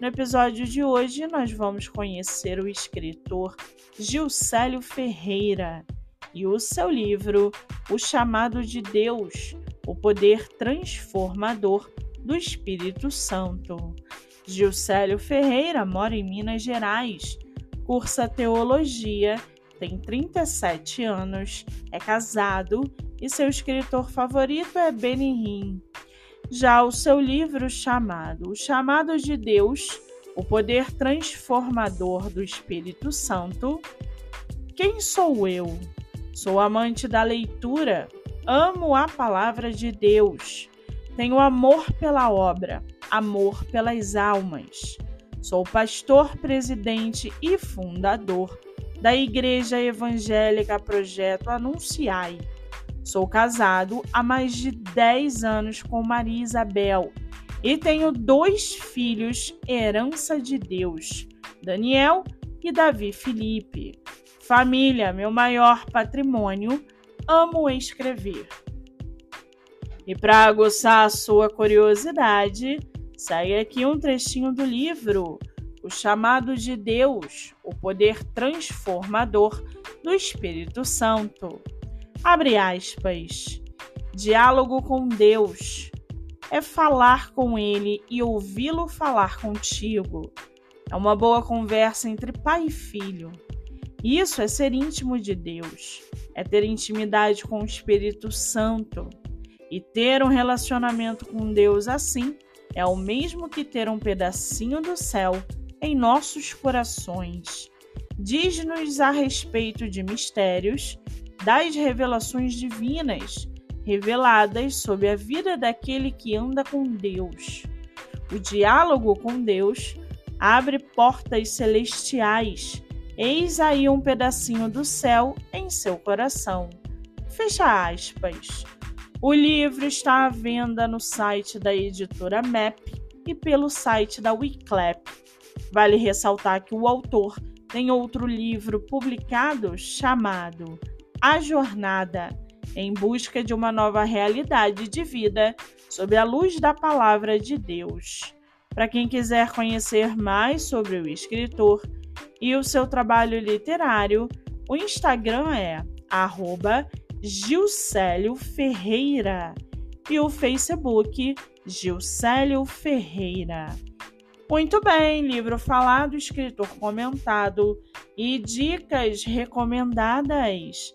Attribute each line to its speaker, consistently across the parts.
Speaker 1: No episódio de hoje, nós vamos conhecer o escritor Gilcélio Ferreira e o seu livro O Chamado de Deus O Poder Transformador do Espírito Santo. Gilcélio Ferreira mora em Minas Gerais, cursa teologia, tem 37 anos, é casado e seu escritor favorito é Benihim. Já o seu livro chamado O Chamado de Deus, o Poder Transformador do Espírito Santo. Quem sou eu? Sou amante da leitura, amo a palavra de Deus, tenho amor pela obra, amor pelas almas. Sou pastor, presidente e fundador da Igreja Evangélica Projeto Anunciai Sou casado há mais de 10 anos com Maria Isabel e tenho dois filhos, herança de Deus, Daniel e Davi Felipe. Família, meu maior patrimônio, amo escrever. E para aguçar a sua curiosidade, segue aqui um trechinho do livro O Chamado de Deus, o Poder Transformador do Espírito Santo. Abre aspas. Diálogo com Deus é falar com Ele e ouvi-lo falar contigo. É uma boa conversa entre pai e filho. Isso é ser íntimo de Deus, é ter intimidade com o Espírito Santo. E ter um relacionamento com Deus assim é o mesmo que ter um pedacinho do céu em nossos corações. Diz-nos a respeito de mistérios das revelações divinas reveladas sobre a vida daquele que anda com Deus. O diálogo com Deus abre portas celestiais. Eis aí um pedacinho do céu em seu coração. Fecha aspas. O livro está à venda no site da editora MAP e pelo site da Wiclap. Vale ressaltar que o autor tem outro livro publicado chamado a jornada em busca de uma nova realidade de vida sob a luz da palavra de Deus. Para quem quiser conhecer mais sobre o escritor e o seu trabalho literário, o Instagram é Gilcélio Ferreira e o Facebook Gilcélio Ferreira. Muito bem, livro falado, escritor comentado e dicas recomendadas.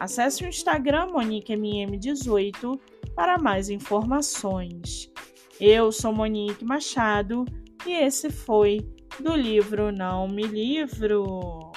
Speaker 1: Acesse o Instagram MoniqueMM18 para mais informações. Eu sou Monique Machado e esse foi do livro Não Me Livro.